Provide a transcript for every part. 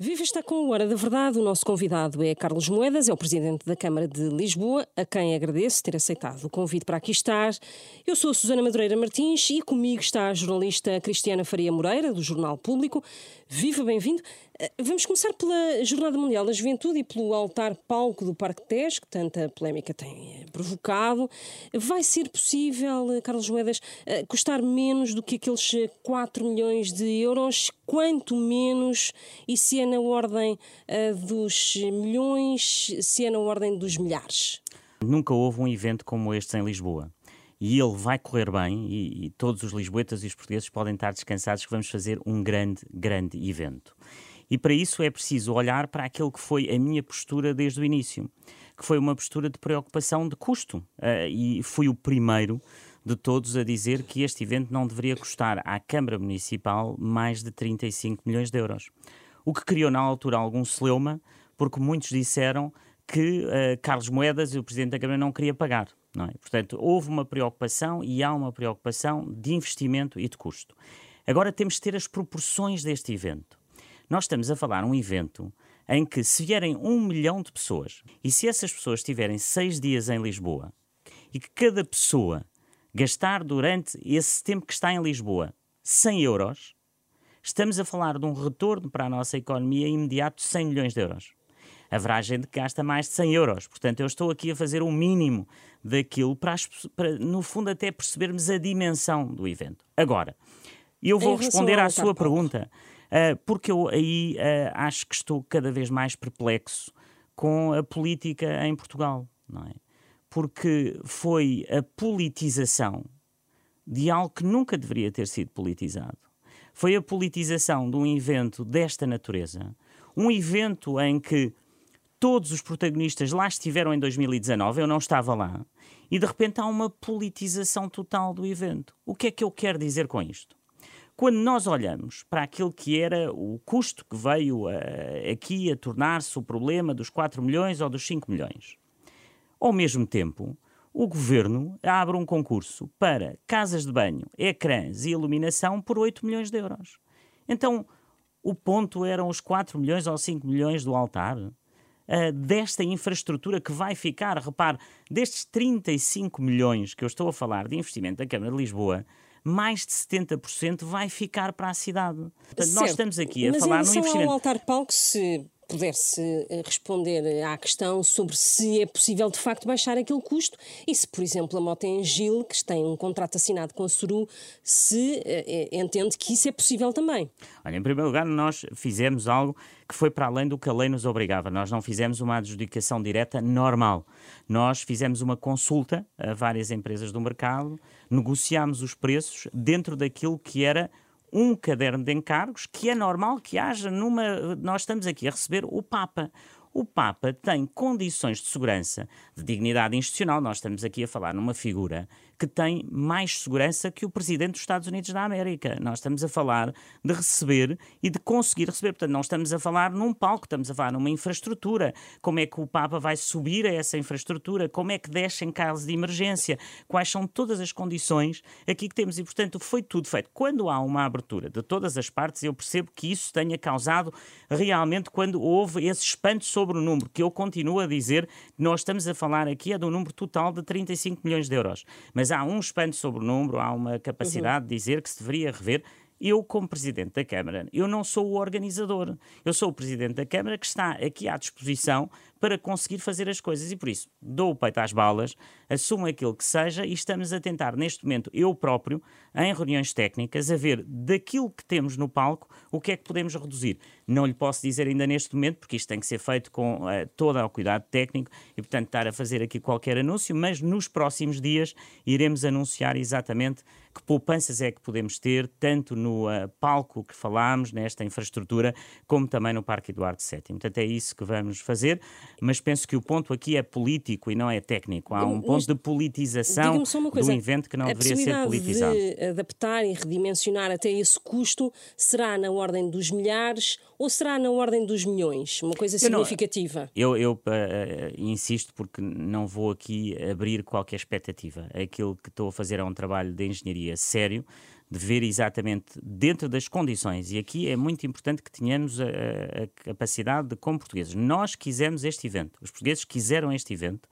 Viva está com a Hora da Verdade. O nosso convidado é Carlos Moedas, é o presidente da Câmara de Lisboa, a quem agradeço ter aceitado o convite para aqui estar. Eu sou a Susana Madureira Martins e comigo está a jornalista Cristiana Faria Moreira, do Jornal Público. Viva, bem-vindo. Eh, vamos começar pela Jornada Mundial da Juventude e pelo altar palco do Parque Tejo, que tanta polémica tem eh, provocado. Vai ser possível, eh, Carlos Moedas, custar menos do que aqueles 4 milhões de euros? Quanto menos? E se é na ordem dos milhões, se é na ordem dos milhares? Nunca houve um evento como este em Lisboa e ele vai correr bem e, e, todos os lisboetas e os portugueses podem estar descansados que vamos fazer um grande, grande evento. E para isso é preciso olhar para aquilo que foi a minha postura desde o início, que foi uma postura de preocupação de custo. Uh, e fui o primeiro de todos a dizer que este evento não deveria custar à Câmara Municipal mais de 35 milhões de euros. O que criou na altura algum celeuma, porque muitos disseram que uh, Carlos Moedas, o Presidente da Câmara, não queria pagar. Não é? Portanto, houve uma preocupação e há uma preocupação de investimento e de custo. Agora temos de ter as proporções deste evento. Nós estamos a falar um evento em que, se vierem um milhão de pessoas e se essas pessoas estiverem seis dias em Lisboa e que cada pessoa gastar durante esse tempo que está em Lisboa 100 euros, estamos a falar de um retorno para a nossa economia imediato de 100 milhões de euros. Haverá gente que gasta mais de 100 euros. Portanto, eu estou aqui a fazer o mínimo daquilo para, para no fundo, até percebermos a dimensão do evento. Agora, eu vou responder à sua pergunta uh, porque eu aí uh, acho que estou cada vez mais perplexo com a política em Portugal, não é? Porque foi a politização de algo que nunca deveria ter sido politizado. Foi a politização de um evento desta natureza, um evento em que todos os protagonistas lá estiveram em 2019, eu não estava lá, e de repente há uma politização total do evento. O que é que eu quero dizer com isto? Quando nós olhamos para aquilo que era o custo que veio a, aqui a tornar-se o problema dos 4 milhões ou dos 5 milhões, ao mesmo tempo, o governo abre um concurso para casas de banho, ecrãs e iluminação por 8 milhões de euros. Então, o ponto eram os 4 milhões ou 5 milhões do altar? Uh, desta infraestrutura que vai ficar, repare, destes 35 milhões que eu estou a falar de investimento da Câmara de Lisboa, mais de 70% vai ficar para a cidade. Portanto, nós estamos aqui a Mas falar no investimento. Ao altar palco, se pudesse eh, responder à questão sobre se é possível de facto baixar aquele custo e se, por exemplo, a Motem Gil, que tem um contrato assinado com a Suru, se eh, eh, entende que isso é possível também. Olha, em primeiro lugar, nós fizemos algo que foi para além do que a lei nos obrigava. Nós não fizemos uma adjudicação direta normal. Nós fizemos uma consulta a várias empresas do mercado, negociámos os preços dentro daquilo que era um caderno de encargos que é normal que haja numa. Nós estamos aqui a receber o Papa o Papa tem condições de segurança, de dignidade institucional. Nós estamos aqui a falar numa figura que tem mais segurança que o Presidente dos Estados Unidos da América. Nós estamos a falar de receber e de conseguir receber. Portanto, não estamos a falar num palco, estamos a falar numa infraestrutura. Como é que o Papa vai subir a essa infraestrutura? Como é que desce em caso de emergência? Quais são todas as condições aqui que temos? E, portanto, foi tudo feito. Quando há uma abertura de todas as partes, eu percebo que isso tenha causado realmente quando houve esse espanto sobre o número, que eu continuo a dizer nós estamos a falar aqui é do número total de 35 milhões de euros. Mas há um espanto sobre o número, há uma capacidade uhum. de dizer que se deveria rever eu, como Presidente da Câmara, eu não sou o organizador. Eu sou o Presidente da Câmara que está aqui à disposição para conseguir fazer as coisas. E por isso, dou o peito às balas, assumo aquilo que seja e estamos a tentar, neste momento, eu próprio, em reuniões técnicas, a ver daquilo que temos no palco, o que é que podemos reduzir. Não lhe posso dizer ainda neste momento, porque isto tem que ser feito com uh, todo o cuidado técnico e, portanto, estar a fazer aqui qualquer anúncio, mas nos próximos dias iremos anunciar exatamente que poupanças é que podemos ter, tanto no uh, palco que falámos, nesta infraestrutura, como também no Parque Eduardo VII. Portanto, é isso que vamos fazer mas penso que o ponto aqui é político e não é técnico. Há um ponto de politização coisa, do evento que não deveria ser politizado. de adaptar e redimensionar até esse custo será na ordem dos milhares ou será na ordem dos milhões? Uma coisa significativa. Eu, não, eu, eu uh, insisto porque não vou aqui abrir qualquer expectativa. Aquilo que estou a fazer é um trabalho de engenharia sério, de ver exatamente dentro das condições, e aqui é muito importante que tenhamos a, a, capacidade de, como portugueses, nós quisemos este evento, os portugueses quiseram este evento,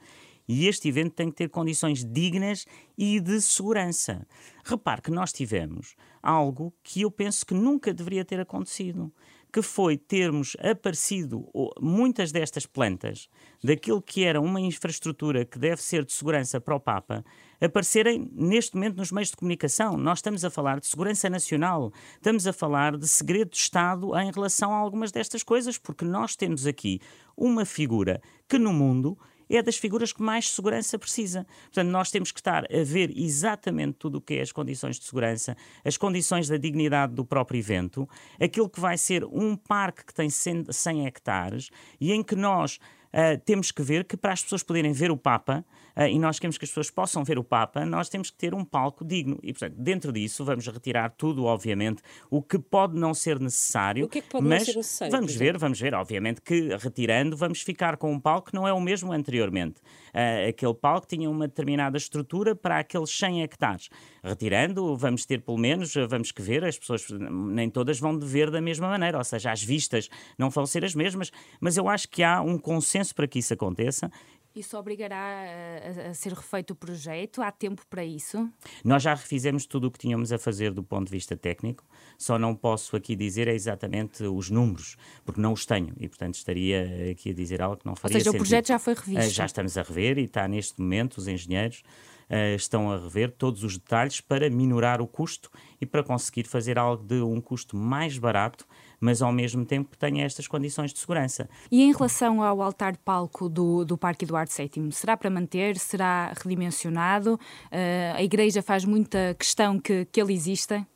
e este evento tem que ter condições dignas e de segurança. Repare que nós tivemos algo que eu penso que nunca deveria ter acontecido que foi termos aparecido muitas destas plantas, daquilo que era uma infraestrutura que deve ser de segurança para o Papa, aparecerem neste momento nos meios de comunicação. Nós estamos a falar de segurança nacional, estamos a falar de segredo de Estado em relação a algumas destas coisas, porque nós temos aqui uma figura que no mundo é das figuras que mais segurança precisa. Portanto, nós temos que estar a ver exatamente tudo o que é as condições de segurança, as condições da dignidade do próprio evento, aquilo que vai ser um parque que tem 100 hectares e em que nós uh, temos que ver que para as pessoas poderem ver o Papa, uh, e nós queremos que as pessoas possam ver o Papa, nós temos que ter um palco digno. E, portanto, dentro disso, vamos retirar tudo, obviamente, o que pode não ser necessário. O que é que pode mas não ser necessário? Vamos ver, vamos ver. Obviamente que retirando, vamos ficar com um palco que não é o mesmo anteriormente. Uh, aquele palco tinha uma determinada estrutura para aqueles 100 hectares. Retirando, vamos ter pelo menos, vamos que ver, as pessoas nem todas vão ver da mesma maneira, ou seja, as vistas não vão ser as mesmas, mas eu acho que há um consenso para que isso aconteça isso obrigará a, a, ser refeito o projeto? Há tempo para isso? Nós já refizemos tudo o que tínhamos a fazer do ponto de vista técnico, só não posso aqui dizer exatamente os números, porque não os tenho e, portanto, estaria aqui a dizer algo que não faria Ou seja, sentido. o projeto já foi revisto? Uh, já estamos a rever e está neste momento, os engenheiros uh, estão a rever todos os detalhes para minorar o custo e para conseguir fazer algo de um custo mais barato mas ao mesmo tempo que tenha estas condições de segurança. E em relação ao altar palco do, do Parque Eduardo VII, será para manter? Será redimensionado? Uh, a Igreja faz muita questão que, que ele exista?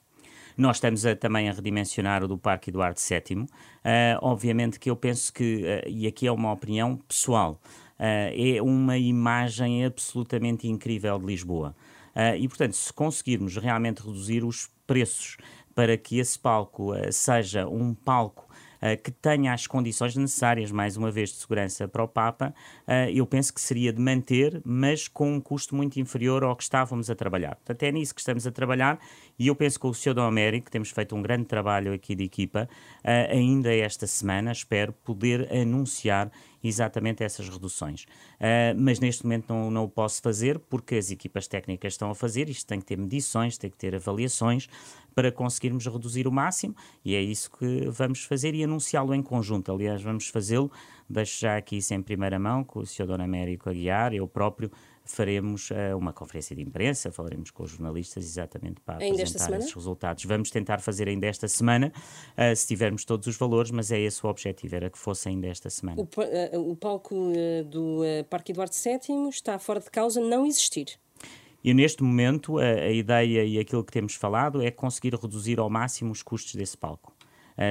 Nós estamos a, também a redimensionar o do Parque Eduardo VII. Uh, eh, obviamente que eu penso que, uh, e aqui é uma opinião pessoal, é uma imagem absolutamente incrível de Lisboa. e, portanto, se conseguirmos realmente reduzir os preços para que esse palco uh, seja um palco uh, que tenha as condições necessárias, mais uma vez, de segurança para o Papa, uh, eu penso que seria de manter, mas com um custo muito inferior ao que estávamos a trabalhar. Portanto, é nisso que estamos a trabalhar e eu penso que o Sr. Dom Américo, temos feito um grande trabalho aqui de equipa, ainda esta semana, espero poder anunciar exatamente essas reduções. Uh, mas neste momento não, não o posso fazer porque as equipas técnicas estão a fazer, isto tem que ter medições, tem que ter avaliações para conseguirmos reduzir o máximo e é isso que vamos fazer e anunciá-lo em conjunto. Aliás, vamos fazê-lo, deixo já aqui isso em primeira mão, com o Sr. Dona Américo Aguiar, eu próprio faremos uh, uma conferência de imprensa, falaremos com os jornalistas exatamente para ainda apresentar esses resultados. Vamos tentar fazer ainda esta semana, uh, se tivermos todos os valores, mas é esse o objetivo, era que fosse ainda esta semana. O, uh, o palco do Parque Eduardo VII está fora de causa não existir. E neste momento a, a, ideia e aquilo que temos falado é conseguir reduzir ao máximo os custos desse palco.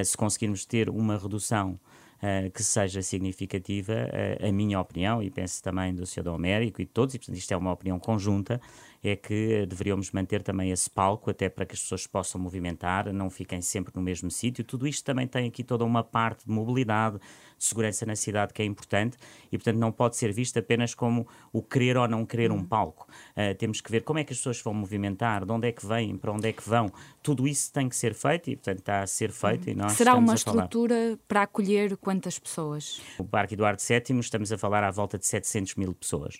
se conseguirmos ter uma redução uh, que seja significativa, uh, a minha opinião, e penso também do Sr. Américo e de todos, e portanto isto é uma opinião conjunta, é que deveríamos manter também esse palco até para que as pessoas possam movimentar, não fiquem sempre no mesmo sítio. Tudo isto também tem aqui toda uma parte de mobilidade, de segurança na cidade que é importante e, portanto, não pode ser visto apenas como o querer ou não querer um uhum. palco. Uh, temos que ver como é que as pessoas vão movimentar, de onde é que vêm, para onde é que vão. Tudo isso tem que ser feito e, portanto, está a ser feito. E nós Será uma estrutura para acolher quantas pessoas? O Parque Eduardo VII estamos a falar à volta de 700 mil pessoas.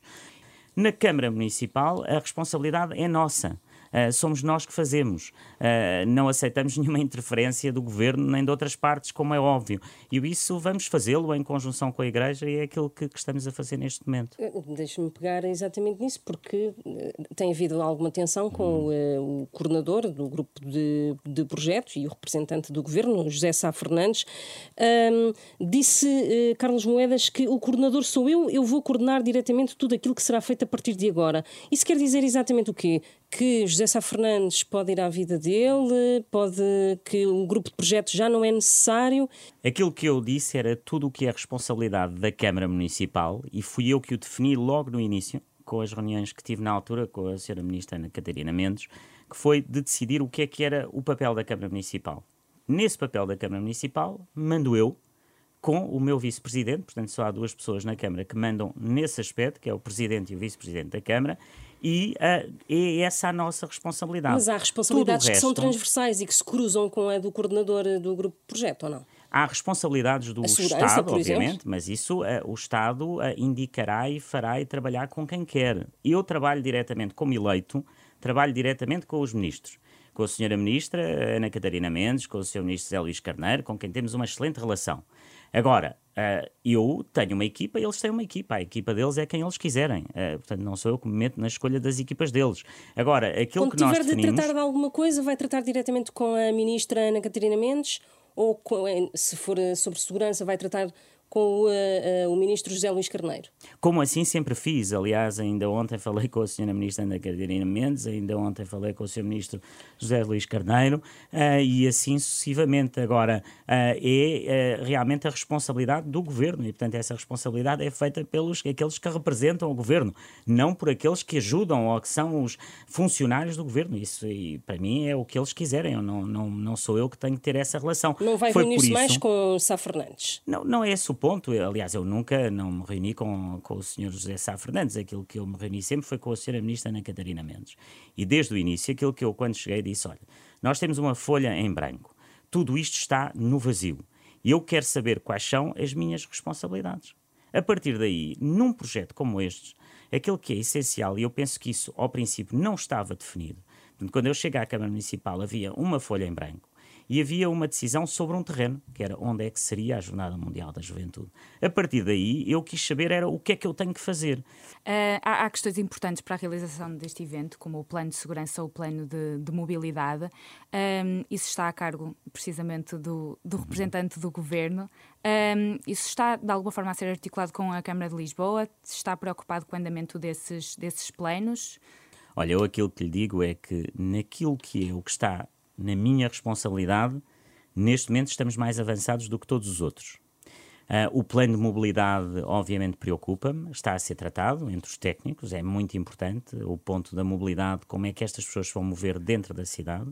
Na Câmara Municipal, a responsabilidade é nossa. Uh, somos nós que fazemos. Uh, não aceitamos nenhuma interferência do governo nem de outras partes, como é óbvio. E isso vamos fazê-lo em conjunção com a Igreja e é aquilo que, que estamos a fazer neste momento. Eh, deixe-me pegar exatamente nisso, porque tem havido alguma tensão com uh, o coordenador do grupo de, de projetos e o representante do governo, José Sá Fernandes. disse Carlos Moedas que o coordenador sou eu, eu vou coordenar diretamente tudo aquilo que será feito a partir de agora. Isso quer dizer exatamente o quê? Que José Sá Fernandes pode ir à vida dele, pode que o grupo de projetos já não é necessário. Aquilo que eu disse era tudo o que é responsabilidade da Câmara Municipal e fui eu que o defini logo no início, com as reuniões que tive na altura com a Sra. Ministra Ana Catarina Mendes, que foi de decidir o que é que era o papel da Câmara Municipal. Nesse papel da Câmara Municipal, mando eu, com o meu vice-presidente, portanto só há duas pessoas na Câmara que mandam nesse aspecto, que é o presidente e o vice-presidente da Câmara, e uh, é essa a nossa responsabilidade. Mas há responsabilidades resto, que são transversais e que se cruzam com a do coordenador do grupo projeto, ou não? Há responsabilidades do Estado, obviamente, mas isso uh, o Estado uh, indicará e fará e trabalhar com quem quer. Eu trabalho diretamente como eleito, trabalho diretamente com os ministros. Com a senhora ministra Ana Catarina Mendes, com o senhor ministro Zé Luís Carneiro, com quem temos uma excelente relação. Agora, uh, eu tenho uma equipa, eles têm uma equipa. A equipa deles é quem eles quiserem. Uh, portanto, não sou eu que me meto na escolha das equipas deles. Agora, aquilo Quando que nós definimos... tiver de tratar de alguma coisa, vai tratar diretamente com a ministra Ana Catarina Mendes? Ou, com, se for sobre segurança, vai tratar com uh, uh, o ministro José Luís Carneiro. Como assim sempre fiz. Aliás, ainda ontem falei com a senhora ministra Ana Catarina Mendes, ainda ontem falei com o senhor ministro José Luís Carneiro uh, e assim sucessivamente. Agora, é realmente a responsabilidade do governo e, portanto, essa responsabilidade é feita pelos aqueles que representam o governo, não por aqueles que ajudam ou que são os funcionários do governo. Isso, e, para mim, é o que eles quiserem. Eu não, não, não sou eu que tenho que ter essa relação. Não vai reunir-se mais com Sá Fernandes? Não, não é esse ponto. Aliás, eu nunca não me reuni com, com o senhor José Sá Fernandes. Aquilo que eu me reuni sempre foi com a senhora ministra Ana Catarina Mendes. E desde o início, aquilo que eu, quando cheguei, disse: olha, nós temos uma folha em branco. Tudo isto está no vazio. E eu quero saber quais são as minhas responsabilidades. A partir daí, num projeto como este, aquilo que é essencial, e eu penso que isso, ao princípio, não estava definido. Quando eu cheguei à Câmara Municipal, havia uma folha em branco e havia uma decisão sobre um terreno, que era onde é que seria a Jornada Mundial da Juventude. A partir daí, eu quis saber era o que é que eu tenho que fazer. Uh, há, há, questões importantes para a realização deste evento, como o plano de segurança ou o plano de, de mobilidade. Um, ehm, isso está a cargo, precisamente, do, do representante do governo. Um, ehm, isso está, de alguma forma, a ser articulado com a Câmara de Lisboa? Está preocupado com o andamento desses, desses planos? Olha, eu aquilo que lhe digo é que naquilo que é o que está na minha responsabilidade, neste momento estamos mais avançados do que todos os outros. Uh, o plano de mobilidade, obviamente, preocupa-me, está a ser tratado entre os técnicos, é muito importante o ponto da mobilidade, como é que estas pessoas vão mover dentro da cidade.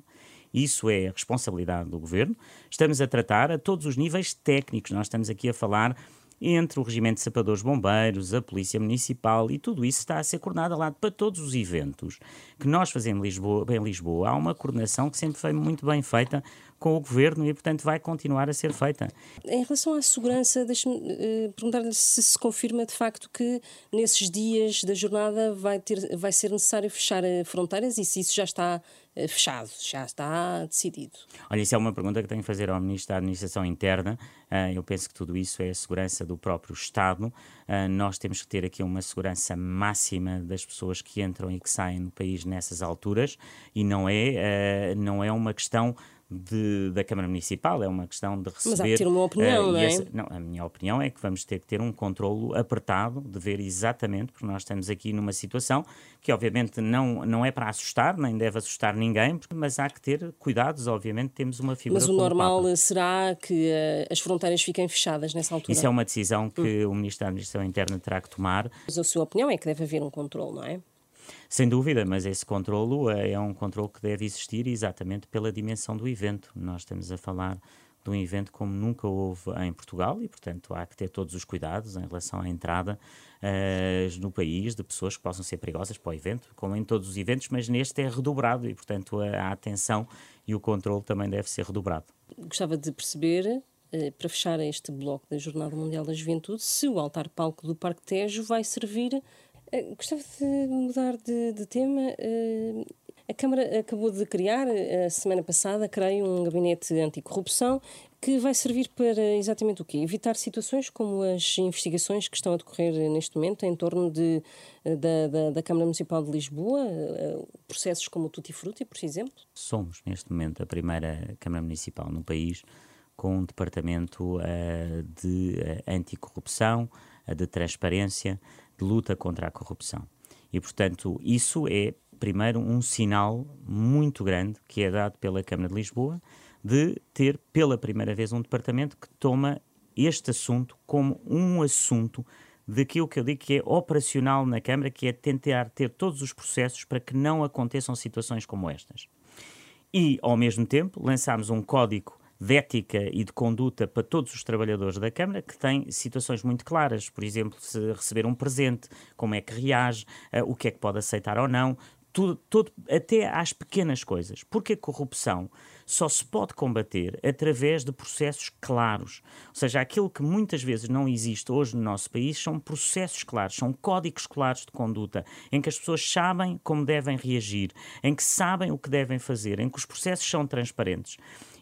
Isso é a responsabilidade do governo. Estamos a tratar a todos os níveis técnicos, nós estamos aqui a falar entre o Regimento de Sapadores Bombeiros, a Polícia Municipal e tudo isso está a ser coordenado ao lado para todos os eventos que nós fazemos em Lisboa, em Lisboa. Há uma coordenação que sempre foi muito bem feita com o Governo e, portanto, vai continuar a ser feita. Em relação à segurança, deixe-me uh, perguntar-lhe se se confirma de facto que nesses dias da jornada vai, ter, vai ser necessário fechar eh, fronteiras e se isso já está fechado, já está decidido. Olha, isso é uma pergunta que tenho que fazer ao Ministro da Administração Interna. Uh, eu penso que tudo isso é a segurança do próprio Estado. nós temos que ter aqui uma segurança máxima das pessoas que entram e que saem do país nessas alturas e não é, não é uma questão de, da Câmara Municipal, é uma questão de receber. Mas há que ter uma opinião, uh, não é? Essa, não, a minha opinião é que vamos ter que ter um controlo apertado de ver exatamente, porque nós estamos aqui numa situação que, obviamente, não, não é para assustar, nem deve assustar ninguém, mas há que ter cuidados, obviamente, temos uma figura. Mas o normal o será que uh, as fronteiras fiquem fechadas nessa altura? Isso é uma decisão que hum. o Ministro da Administração Interna terá que tomar. Mas a sua opinião é que deve haver um controle, não é? Sem dúvida, mas esse controlo é, é um controle que deve existir exatamente pela dimensão do evento. Nós estamos a falar de um evento como nunca houve em Portugal e, portanto, há que ter todos os cuidados em relação à entrada uh, no país de pessoas que possam ser perigosas para o evento, como em todos os eventos, mas neste é redobrado e, portanto, a, a atenção e o controle também deve ser redobrado. Gostava de perceber eh, para fechar este bloco da Jornada Mundial da Juventude, se o altar palco do Parque Tejo vai servir Uh, gostava de mudar de, de tema. Uh, a Câmara acabou de criar, eh, a semana passada, creio, um gabinete anticorrupção que vai servir para exatamente o quê? Evitar situações como as investigações que estão a decorrer neste momento em torno de, da, da, da Câmara Municipal de Lisboa, processos como o Tutti Frutti, por exemplo? Somos, neste momento, a primeira Câmara Municipal no país com um departamento uh, de uh, anticorrupção, uh, de transparência, de luta contra a corrupção. E, portanto, isso é, primeiro, um sinal muito grande que é dado pela Câmara de Lisboa de ter, pela primeira vez, um departamento que toma este assunto como um assunto daquilo que eu digo que é operacional na Câmara, que é tentar ter todos os processos para que não aconteçam situações como estas. E, ao mesmo tempo, lançámos um código de ética e de conduta para todos os trabalhadores da Câmara, que têm situações muito claras. Por exemplo, se receber um presente, como é que reage, uh, o que é que pode aceitar ou não, tudo, tudo, até às pequenas coisas. Porque a corrupção só se pode combater através de processos claros. Ou seja, aquilo que muitas vezes não existe hoje no nosso país são processos claros, são códigos claros de conduta, em que as pessoas sabem como devem reagir, em que sabem o que devem fazer, em que os processos são transparentes.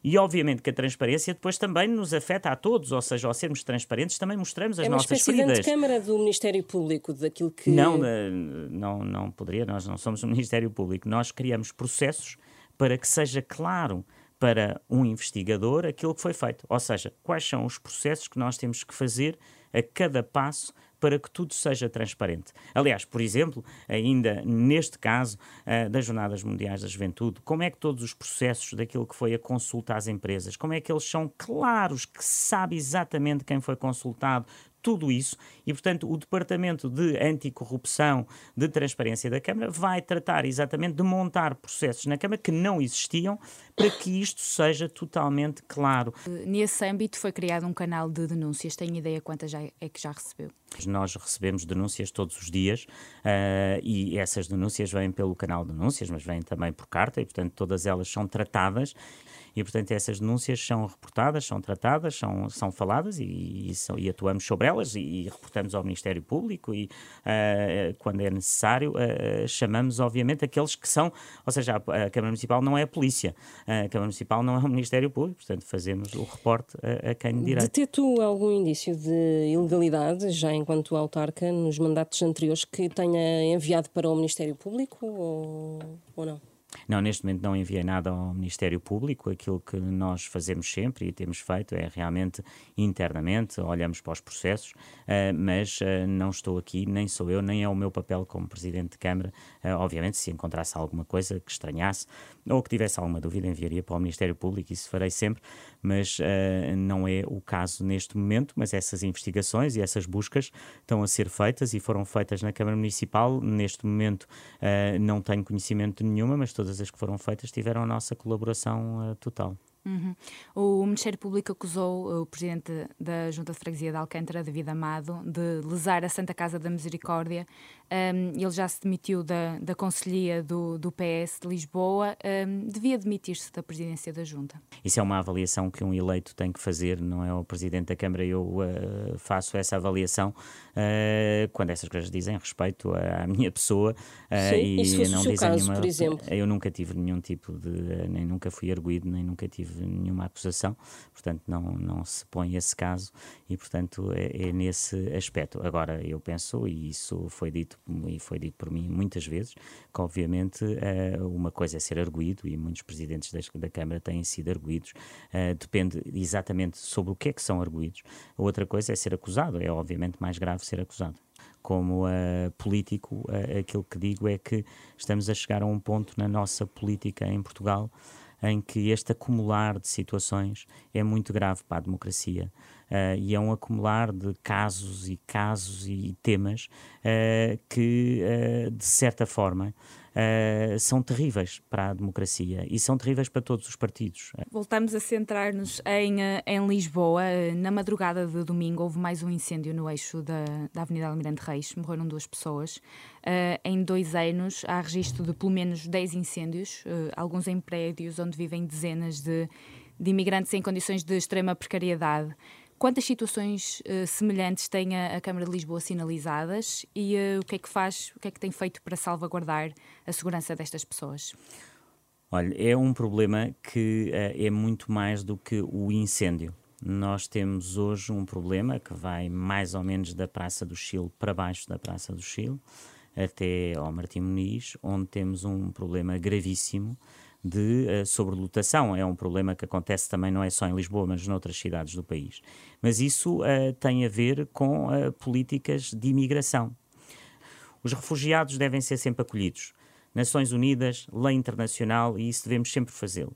E obviamente que a transparência depois também nos afeta a todos, ou seja, ao sermos transparentes também mostramos as é nossas feridas. É Câmara do Ministério Público, daquilo que... Não, não, não poderia, nós não somos o Ministério Público, nós criamos processos para que seja claro para um investigador aquilo que foi feito. Ou seja, quais são os processos que nós temos que fazer a cada passo para que tudo seja transparente. Aliás, por exemplo, ainda neste caso uh, das Jornadas Mundiais da Juventude, como é que todos os processos daquilo que foi a consulta às empresas, como é que eles são claros, que se sabe exatamente quem foi consultado, tudo isso e, portanto, o Departamento de Anticorrupção de Transparência da Câmara vai tratar exatamente de montar processos na Câmara que não existiam para que isto seja totalmente claro. Nesse âmbito foi criado um canal de denúncias. Tem ideia quantas já é que já recebeu? Nós recebemos denúncias todos os dias uh, e essas denúncias vêm pelo canal de denúncias, mas vêm também por carta e, portanto, todas elas são tratadas e, portanto, essas denúncias são reportadas, são tratadas, são, são faladas e, e, são, e atuamos sobre elas e, e, reportamos ao Ministério Público e, uh, quando é necessário, uh, chamamos, obviamente, aqueles que são, ou seja, a, a, Câmara Municipal não é a polícia, a Câmara Municipal não é o Ministério Público, portanto, fazemos o reporte a, a quem de direito. Detectou algum indício de ilegalidade, já enquanto autarca, nos mandatos anteriores que tenha enviado para o Ministério Público ou, ou não? Não, neste momento não enviei nada ao Ministério Público. Aquilo que nós fazemos sempre e temos feito é realmente internamente, olhamos para os processos, uh, mas uh, não estou aqui, nem sou eu, nem é o meu papel como Presidente de Câmara. Uh, obviamente, se encontrasse alguma coisa que estranhasse ou que tivesse alguma dúvida, enviaria para o Ministério Público, isso farei sempre, mas não é o caso neste momento. Mas essas investigações e essas buscas estão a ser feitas e foram feitas na Câmara Municipal. Neste momento não tenho conhecimento nenhuma, mas todas as que foram feitas tiveram a nossa colaboração uh, total. Uhum. O Ministério Público acusou uh, o presidente da Junta de Freguesia de Alcântara, David Amado, de lesar a Santa Casa da Misericórdia. Um, ele já se demitiu da, da Conselhia do, do PS de Lisboa. Um, devia demitir-se da presidência da Junta. Isso é uma avaliação que um eleito tem que fazer, não é o presidente da Câmara. Eu uh, faço essa avaliação uh, quando essas coisas dizem respeito à, minha pessoa uh, Sim, e não dizem caso, nenhuma. Por exemplo. Eu nunca tive nenhum tipo de. nem nunca fui arguído, nem nunca tive nenhuma acusação, portanto não, não se põe esse caso e, portanto, é, é nesse aspecto. Agora, eu penso, e isso foi dito e foi dito por mim muitas vezes, que obviamente uh, uma coisa é ser arguído e muitos presidentes da, Câmara têm sido arguídos, uh, depende exatamente sobre o que é que são arguídos. Outra coisa é ser acusado, é obviamente mais grave ser acusado como uh, político, uh, aquilo que digo é que estamos a chegar a um ponto na nossa política em Portugal em que este acumular de situações é muito grave para a democracia. Uh, e é um acumular de casos e casos e temas uh, que, uh, de certa forma, uh, são terríveis para a democracia e são terríveis para todos os partidos. Voltamos a centrar-nos em, eh, em Lisboa. Na madrugada de domingo houve mais um incêndio no eixo da, da Avenida Almirante Reis. Morreram duas pessoas. Uh, em dois anos há registro de pelo menos 10 incêndios, uh, alguns em prédios onde vivem dezenas de, de imigrantes em condições de extrema precariedade. Quantas situações uh, semelhantes tem a, a, Câmara de Lisboa sinalizadas e uh, o que é que faz, o que é que tem feito para salvaguardar a segurança destas pessoas? Olha, é um problema que uh, é muito mais do que o incêndio. Nós temos hoje um problema que vai mais ou menos da Praça do Chile para baixo da Praça do Chile até ao Martim Muniz, onde temos um problema gravíssimo de uh, sobrelotação. É um problema que acontece também não é só em Lisboa, mas noutras cidades do país. Mas isso uh, tem a ver com uh, políticas de imigração. Os refugiados devem ser sempre acolhidos. Nações Unidas, lei internacional, e isso devemos sempre fazê-lo.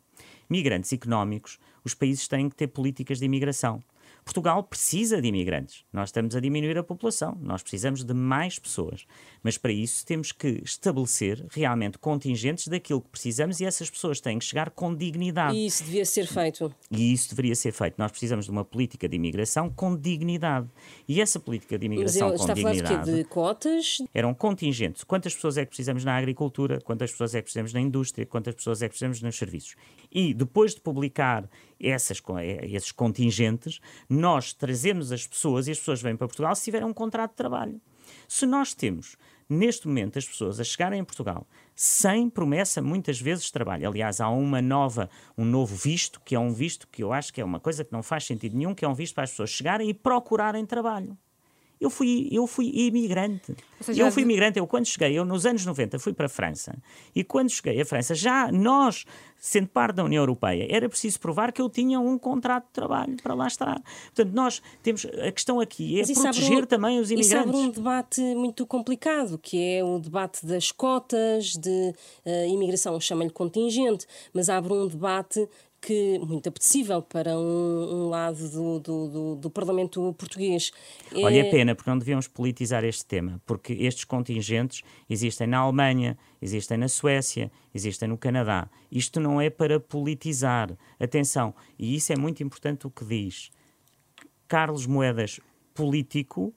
Migrantes económicos, os países têm que ter políticas de imigração Portugal precisa de imigrantes. Nós estamos a diminuir a população. Nós precisamos de mais pessoas. Mas para isso temos que estabelecer realmente contingentes daquilo que precisamos e essas pessoas têm que chegar com dignidade. E isso devia ser feito. E isso deveria ser feito. Nós precisamos de uma política de imigração com dignidade. E essa política de imigração com está dignidade. A falar de, de cotas? Eram contingentes. Quantas pessoas é que precisamos na agricultura? Quantas pessoas é que precisamos na indústria? Quantas pessoas é que precisamos nos serviços? E depois de publicar essas, eh, esses contingentes, nós trazemos as pessoas e as pessoas vêm para Portugal se tiverem um contrato de trabalho. Se nós temos neste momento as pessoas a chegarem em Portugal sem promessa muitas vezes de trabalho. Aliás, há uma nova, um novo visto, que é um visto que eu acho que é uma coisa que não faz sentido nenhum, que é um visto para as pessoas chegarem e procurarem trabalho. Eu fui, eu fui imigrante. Seja, eu fui imigrante. Eu, quando cheguei, eu nos anos 90 fui para a França. E quando cheguei à França, já nós, sendo parte da União Europeia, era preciso provar que eu tinha um contrato de trabalho para lá estar. Portanto, nós temos. A questão aqui é proteger um, também os imigrantes. Isso abre um debate muito complicado, que é o debate das cotas de uh, imigração, chama-lhe contingente, mas abre um debate que muito apetecível para um, um lado do, do, do, do, Parlamento português. Olha, é, é pena, porque não devíamos politizar este tema, porque estes contingentes existem na Alemanha, existem na Suécia, existem no Canadá. Isto não é para politizar. Atenção, e isso é muito importante o que diz. Carlos Moedas, político,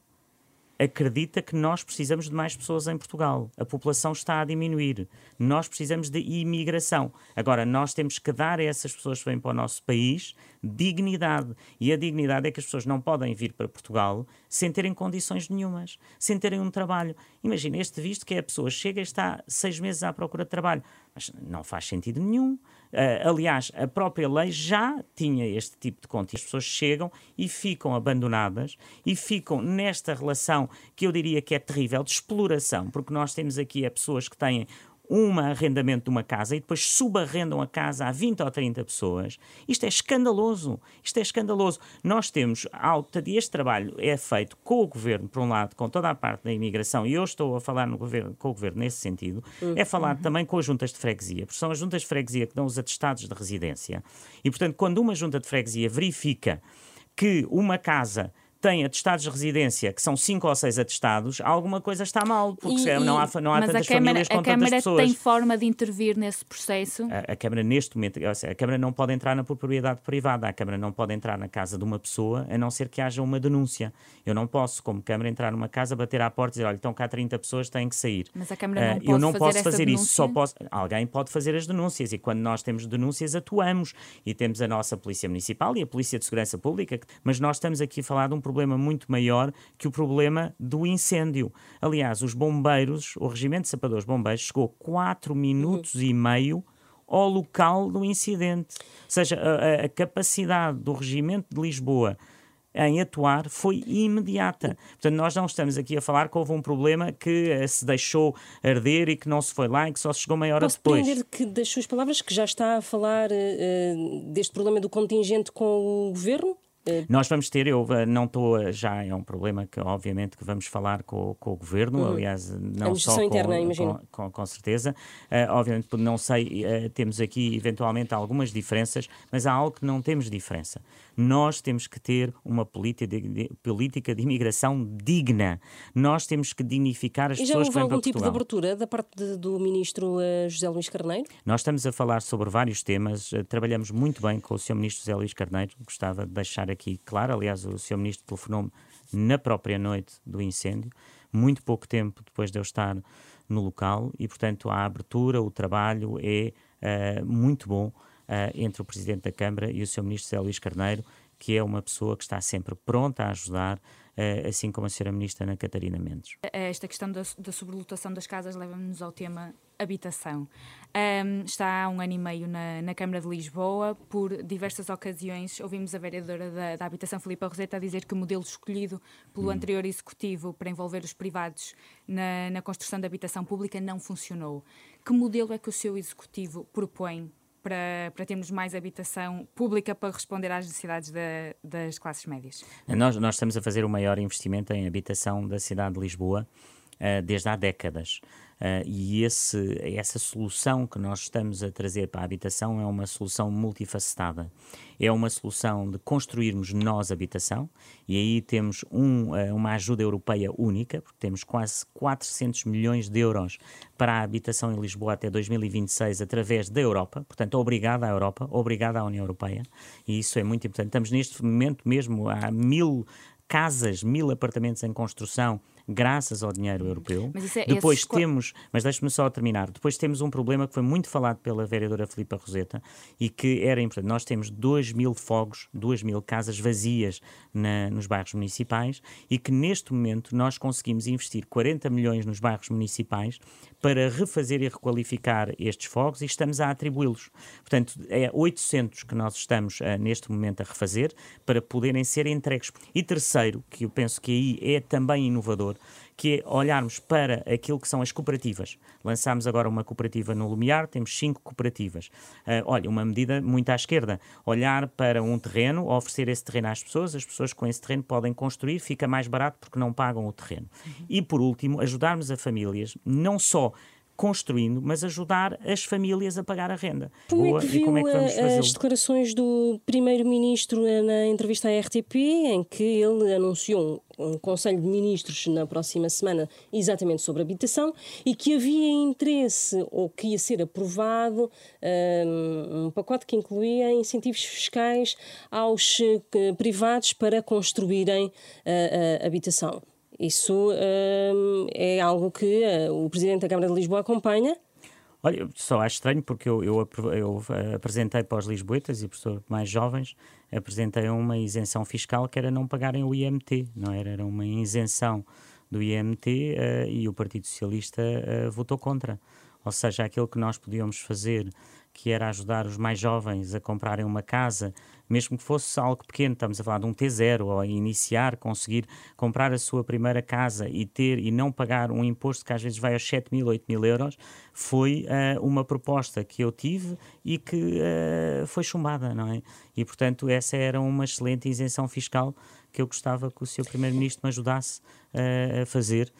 acredita que nós precisamos de mais pessoas em Portugal. A população está a diminuir. Nós precisamos de imigração. Agora, nós temos que dar a essas pessoas que vêm para o nosso país dignidade. E a dignidade é que as pessoas não podem vir para Portugal sem terem condições nenhumas, sem terem um trabalho. Imagina, este visto que é a pessoa chega e está seis meses à procura de trabalho. Mas não faz sentido nenhum. Uh, aliás, a própria lei já tinha este tipo de conta. As pessoas chegam e ficam abandonadas e ficam nesta relação que eu diria que é terrível de exploração, porque nós temos aqui é pessoas que têm um arrendamento de uma casa e depois subarrendam a casa a 20 ou 30 pessoas. Isto é escandaloso. Isto é escandaloso. Nós temos alta e este trabalho é feito com o governo, por um lado, com toda a parte da imigração, e eu estou a falar no governo, com o governo nesse sentido, é falar uhum. também com as juntas de freguesia, porque são as juntas de freguesia que dão os atestados de residência. E, portanto, quando uma junta de freguesia verifica que uma casa tem atestados de residência, que são cinco ou seis atestados, alguma coisa está mal, porque e, não há, não há tantas Câmara, famílias com a Câmara pessoas. tem forma de intervir nesse processo? A, a Câmara, neste momento, a Câmara não pode entrar na propriedade privada, a Câmara não pode entrar na casa de uma pessoa, a não ser que haja uma denúncia. Eu não posso, como Câmara, entrar numa casa, bater à porta e dizer, olha, estão cá 30 pessoas, têm que sair. Mas a Câmara não uh, pode Eu não fazer posso fazer denúncia? isso, só posso... Alguém pode fazer as denúncias, e quando nós temos denúncias, atuamos. E temos a nossa Polícia Municipal e a Polícia de Segurança Pública, mas nós estamos aqui a falar de um problema muito maior maior que o problema do incêndio. Aliás, os bombeiros, o Regimento de Sapadores Bombeiros, chegou 4 minutos uhum. e meio ao local do incidente. Ou seja, a, a capacidade do Regimento de Lisboa em atuar foi imediata. Portanto, nós não estamos aqui a falar que houve um problema que se deixou arder e que não se foi lá e que só se chegou meia hora Posso depois. Posso que das suas palavras que já está a falar uh, deste problema do contingente com o governo? É. Nós vamos ter, eu eh, não estou, já é um problema que obviamente que vamos falar com, com o Governo, uhum. aliás, não só com, interna, com, com, com, certeza, uh, obviamente não sei, uh, temos aqui eventualmente algumas diferenças, mas há algo que não temos diferença. Nós temos que ter uma política de, de, política de imigração digna, nós temos que dignificar as e pessoas que vêm para Portugal. tipo de abertura da parte de, do Ministro uh, José Luís Carneiro? Nós estamos a falar sobre vários temas, trabalhamos muito bem com o Sr. Ministro José Luís Carneiro, gostava de deixar aqui claro. Aliás, o Sr. Ministro telefonou-me na própria noite do incêndio, muito pouco tempo depois de eu estar no local, e, portanto, a abertura, o trabalho é uh, muito bom uh, entre o Presidente da Câmara e o Sr. Ministro José Luís Carneiro, que é uma pessoa que está sempre pronta a ajudar, uh, assim como a Sra. Ministra Ana Catarina Mendes. Esta questão da, da sobrelotação das casas leva-nos ao tema habitação. Um, está há um ano e meio na, na, Câmara de Lisboa. Por diversas ocasiões ouvimos a vereadora da, da Habitação, Filipa Roseta, a dizer que o modelo escolhido pelo hum. anterior executivo para envolver os privados na, na construção da habitação pública não funcionou. Que modelo é que o seu executivo propõe para, para, termos mais habitação pública para responder às necessidades da, das classes médias? Nós, nós estamos a fazer o maior investimento em habitação da cidade de Lisboa uh, desde há décadas. Uh, e esse, essa solução que nós estamos a trazer para a habitação é uma solução multifacetada. É uma solução de construirmos nós habitação, e aí temos um, uh, uma ajuda europeia única, porque temos quase 400 milhões de euros para a habitação em Lisboa até 2026 através da Europa. Portanto, obrigada à Europa, obrigada à União Europeia, e isso é muito importante. Estamos neste momento mesmo a mil casas, mil apartamentos em construção graças ao dinheiro europeu. Mas é, Depois esses... temos, mas deixe-me só terminar, depois temos um problema que foi muito falado pela vereadora Filipa Roseta e que era importante. Nós temos 2 mil fogos, 2 mil casas vazias na, nos bairros municipais e que neste momento nós conseguimos investir 40 milhões nos bairros municipais para refazer e requalificar estes fogos e estamos a atribuí-los. Portanto, é 800 que nós estamos uh, neste momento a refazer para poderem ser entregues. E terceiro, que eu penso que aí é também inovador, que é olharmos para aquilo que são as cooperativas. Lançámos agora uma cooperativa no Lumiar, temos cinco cooperativas. Uh, olha, uma medida muito à esquerda, olhar para um terreno, oferecer esse terreno às pessoas, as pessoas com esse terreno podem construir, fica mais barato porque não pagam o terreno. E por último, ajudarmos a famílias, não só construindo, mas ajudar as famílias a pagar a renda. Como Boa, é que viu como é que vamos as declarações do Primeiro-Ministro na entrevista à RTP, em que ele anunciou um, Conselho de Ministros na próxima semana exatamente sobre habitação e que havia interesse ou que ia ser aprovado um, um pacote que incluía incentivos fiscais aos uh, privados para construírem uh, habitação. Isso hum, é algo que uh, o Presidente da Câmara de Lisboa acompanha. Olha, só acho estranho porque eu, eu, eu eh, apresentei para os lisboetas e pessoas mais jovens, apresentei uma isenção fiscal que era não pagarem o IMT, não era? Era uma isenção do IMT uh, eh, e o Partido Socialista votou contra. Ou seja, aquilo que nós podíamos fazer que era ajudar os mais jovens a comprarem uma casa, mesmo que fosse algo pequeno, estamos a falar de um T0, ou iniciar, conseguir comprar a sua primeira casa e ter e não pagar um imposto que às vezes vai aos 7 mil, 8 mil euros, foi uh, uma proposta que eu tive e que uh, foi chumbada, não é? E, portanto, essa era uma excelente isenção fiscal que eu gostava que o Sr. Primeiro-Ministro me ajudasse uh, a fazer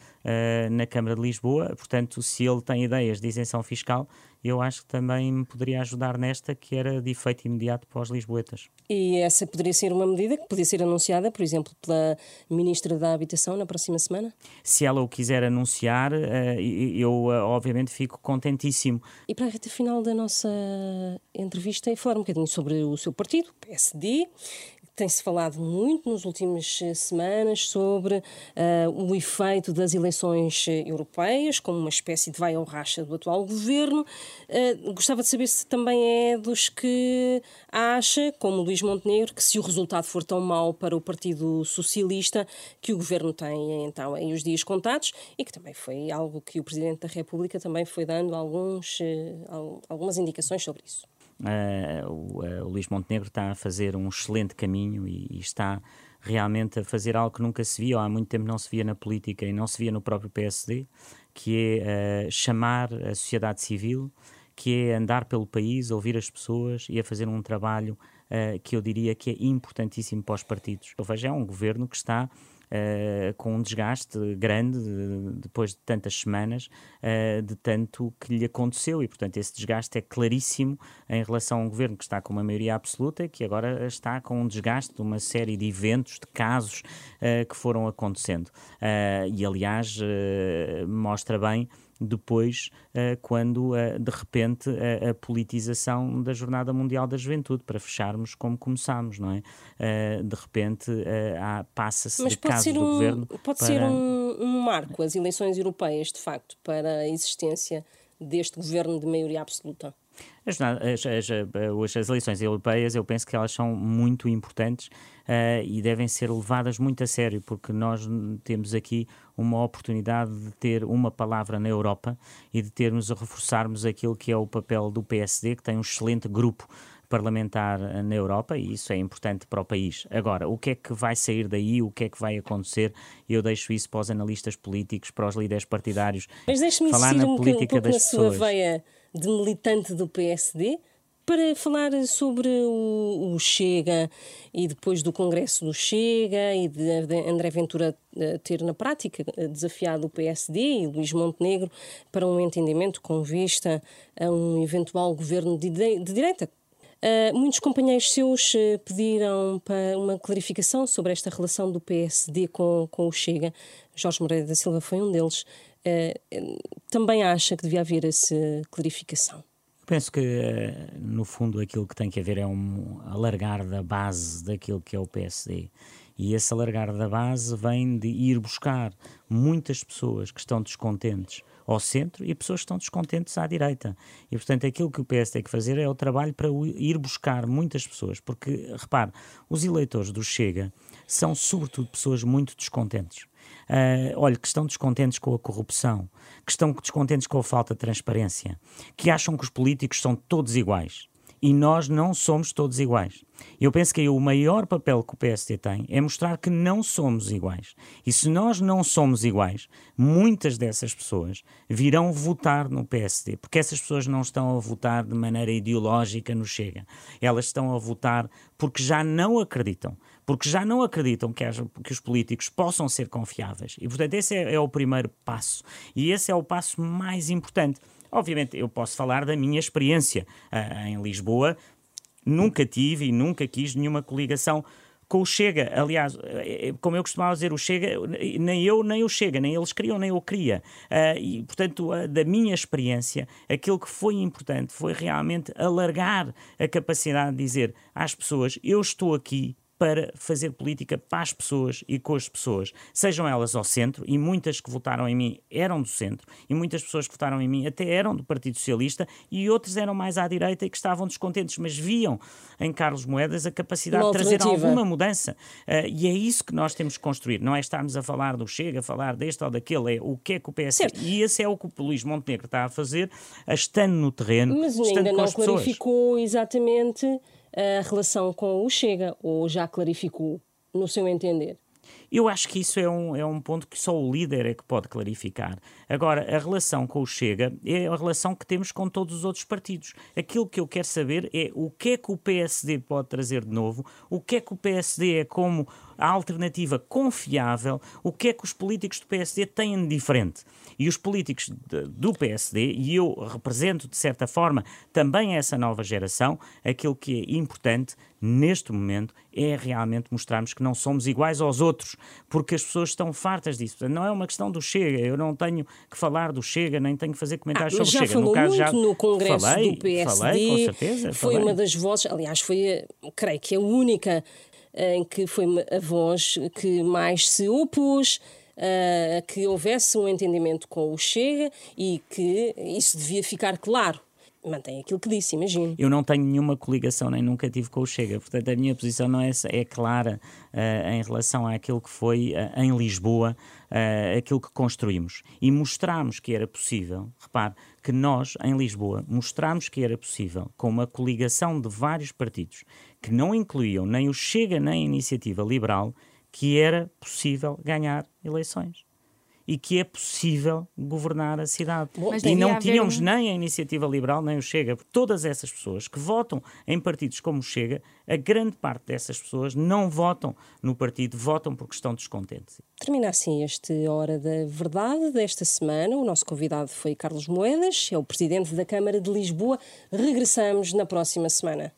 na Câmara de Lisboa. Portanto, se ele tem ideias de isenção fiscal, eu acho que também me poderia ajudar nesta, que era de efeito imediato para os lisboetas. E essa poderia ser uma medida que podia ser anunciada, por exemplo, pela Ministra da Habitação na próxima semana? Se ela o quiser anunciar, uh, eu obviamente fico contentíssimo. E para a reta final da nossa entrevista, falar um bocadinho sobre o seu partido, PSD, tem-se falado muito nas últimas eh, semanas sobre uh, o efeito das eleições eh, europeias, como uma espécie de vai ou racha do atual governo. Uh, gostava de saber se também é dos que acha, como Luís Montenegro, que se o resultado for tão mau para o Partido Socialista, que o governo tem então em os dias contados e que também foi algo que o Presidente da República também foi dando alguns, algumas indicações sobre isso. Uh, o, uh, o Luís Montenegro está a fazer um excelente caminho e, e, está realmente a fazer algo que nunca se via, ou há muito tempo não se via na política e não se via no próprio PSD, que é uh, chamar a sociedade civil, que é andar pelo país, ouvir as pessoas e a fazer um trabalho que eu diria que é importantíssimo para os partidos. Ou seja, é um governo que está uh, com um desgaste grande de, depois de tantas semanas, uh, de tanto que lhe aconteceu. E, portanto, esse desgaste é claríssimo em relação a um governo que está com uma maioria absoluta, que agora está com um desgaste de uma série de eventos, de casos uh, que foram acontecendo. e, aliás, mostra bem depois, uh, quando uh, de repente a, a, politização da Jornada Mundial da Juventude, para fecharmos como começámos, não é? De repente passa-se de caso do um, governo. Pode para... ser um, um marco, as eleições europeias, de facto, para a existência deste governo de maioria absoluta. As, as, as, as, eleições europeias, eu penso que elas são muito importantes uh, e devem ser levadas muito a sério, porque nós temos aqui uma oportunidade de ter uma palavra na Europa e de termos a reforçarmos aquilo que é o papel do PSD, que tem um excelente grupo parlamentar na Europa e isso é importante para o país. Agora, o que é que vai sair daí, o que é que vai acontecer, eu deixo isso para os analistas políticos, para os líderes partidários. Mas deixe-me falar na um política um pouco das na pessoas. sua veia de militante do PSD, para falar sobre o, o, Chega e depois do Congresso do Chega e de André Ventura eh, ter na prática eh, desafiado o PSD e Luís Montenegro para um entendimento com vista a um eventual governo de, de direita. Uh, muitos companheiros seus pediram para uma clarificação sobre esta relação do PSD com, com o Chega. Jorge Moreira da Silva foi um deles. Uh, também acha que devia haver essa clarificação? Penso que, eh, no fundo, aquilo que tem que haver é um alargar da base daquilo que é o PSD. E esse alargar da base vem de ir buscar muitas pessoas que estão descontentes ao centro e pessoas que estão descontentes à direita. E, portanto, aquilo que o PS tem que fazer é o trabalho para ir buscar muitas pessoas. Porque, repare, os eleitores do Chega são, sobretudo, pessoas muito descontentes. Uh, olha, que estão descontentes com a corrupção, que estão descontentes com a falta de transparência, que acham que os políticos são todos iguais. E nós não somos todos iguais. Eu penso que aí o maior papel que o PSD tem é mostrar que não somos iguais. E se nós não somos iguais, muitas dessas pessoas virão votar no PSD, porque essas pessoas não estão a votar de maneira ideológica no Chega. Elas estão a votar porque já não acreditam porque já não acreditam que, haja, que os políticos possam ser confiáveis. E, portanto, esse é, é o primeiro passo. E esse é o passo mais importante. Obviamente, eu posso falar da minha experiência uh, em Lisboa. Nunca tive e nunca quis nenhuma coligação com o Chega. Aliás, eh, eh, como eu costumava dizer, o Chega, nem eu nem o Chega, nem eles queriam, nem eu queria. Uh, e, portanto, uh, da minha experiência, aquilo que foi importante foi realmente alargar a capacidade de dizer às pessoas: eu estou aqui para fazer política para as pessoas e com as pessoas, sejam elas ao centro, e muitas que votaram em mim eram do centro, e muitas pessoas que votaram em mim até eram do Partido Socialista, e outros eram mais à direita e que estavam descontentes, mas viam em Carlos Moedas a capacidade de trazer alguma mudança. Uh, e é isso que nós temos que construir, não é estarmos a falar do Chega, a falar deste ou daquele, é o que é que o PS. Certo. E esse é o que o Luís Montenegro está a fazer, estando no terreno, mas estando ainda com não as clarificou exatamente a relação com o Chega, ou já clarificou, no seu entender? Eu acho que isso é um, é um ponto que só o líder é que pode clarificar. Agora, a relação com o Chega é a relação que temos com todos os outros partidos. Aquilo que eu quero saber é o que é que o PSD pode trazer de novo, o que é que o PSD é como a alternativa confiável, o que é que os políticos do PSD têm de diferente. E os políticos de, do PSD, e eu represento de certa forma também essa nova geração, aquilo que é importante neste momento é realmente mostrarmos que não somos iguais aos outros, porque as pessoas estão fartas disso. Portanto, não é uma questão do Chega, eu não tenho que falar do Chega, nem tenho que fazer comentários ah, sobre o Chega. Falou no caso, muito já no Congresso falei, do PSD. Falei, com certeza. Foi falei. uma das vozes, aliás, foi, creio que a única em que foi a voz que mais se opôs a que houvesse um entendimento com o Chega e que isso devia ficar claro mantém aquilo que disse, imagino. Eu não tenho nenhuma coligação, nem nunca tive com o Chega, portanto a minha posição não é, é clara uh, em relação àquilo que foi uh, em Lisboa, uh, aquilo que construímos. E mostramos que era possível, repare, que nós, em Lisboa, mostramos que era possível, com uma coligação de vários partidos, que não incluíam nem o Chega nem a Iniciativa Liberal, que era possível ganhar eleições e que é possível governar a cidade. Mas e não tínhamos um... nem a Iniciativa Liberal, nem o Chega. Todas essas pessoas que votam em partidos como o Chega, a grande parte dessas pessoas não votam no partido, votam porque estão descontentes. Termina assim este Hora da Verdade desta semana. O nosso convidado foi Carlos Moedas, é o presidente da Câmara de Lisboa. Regressamos na próxima semana.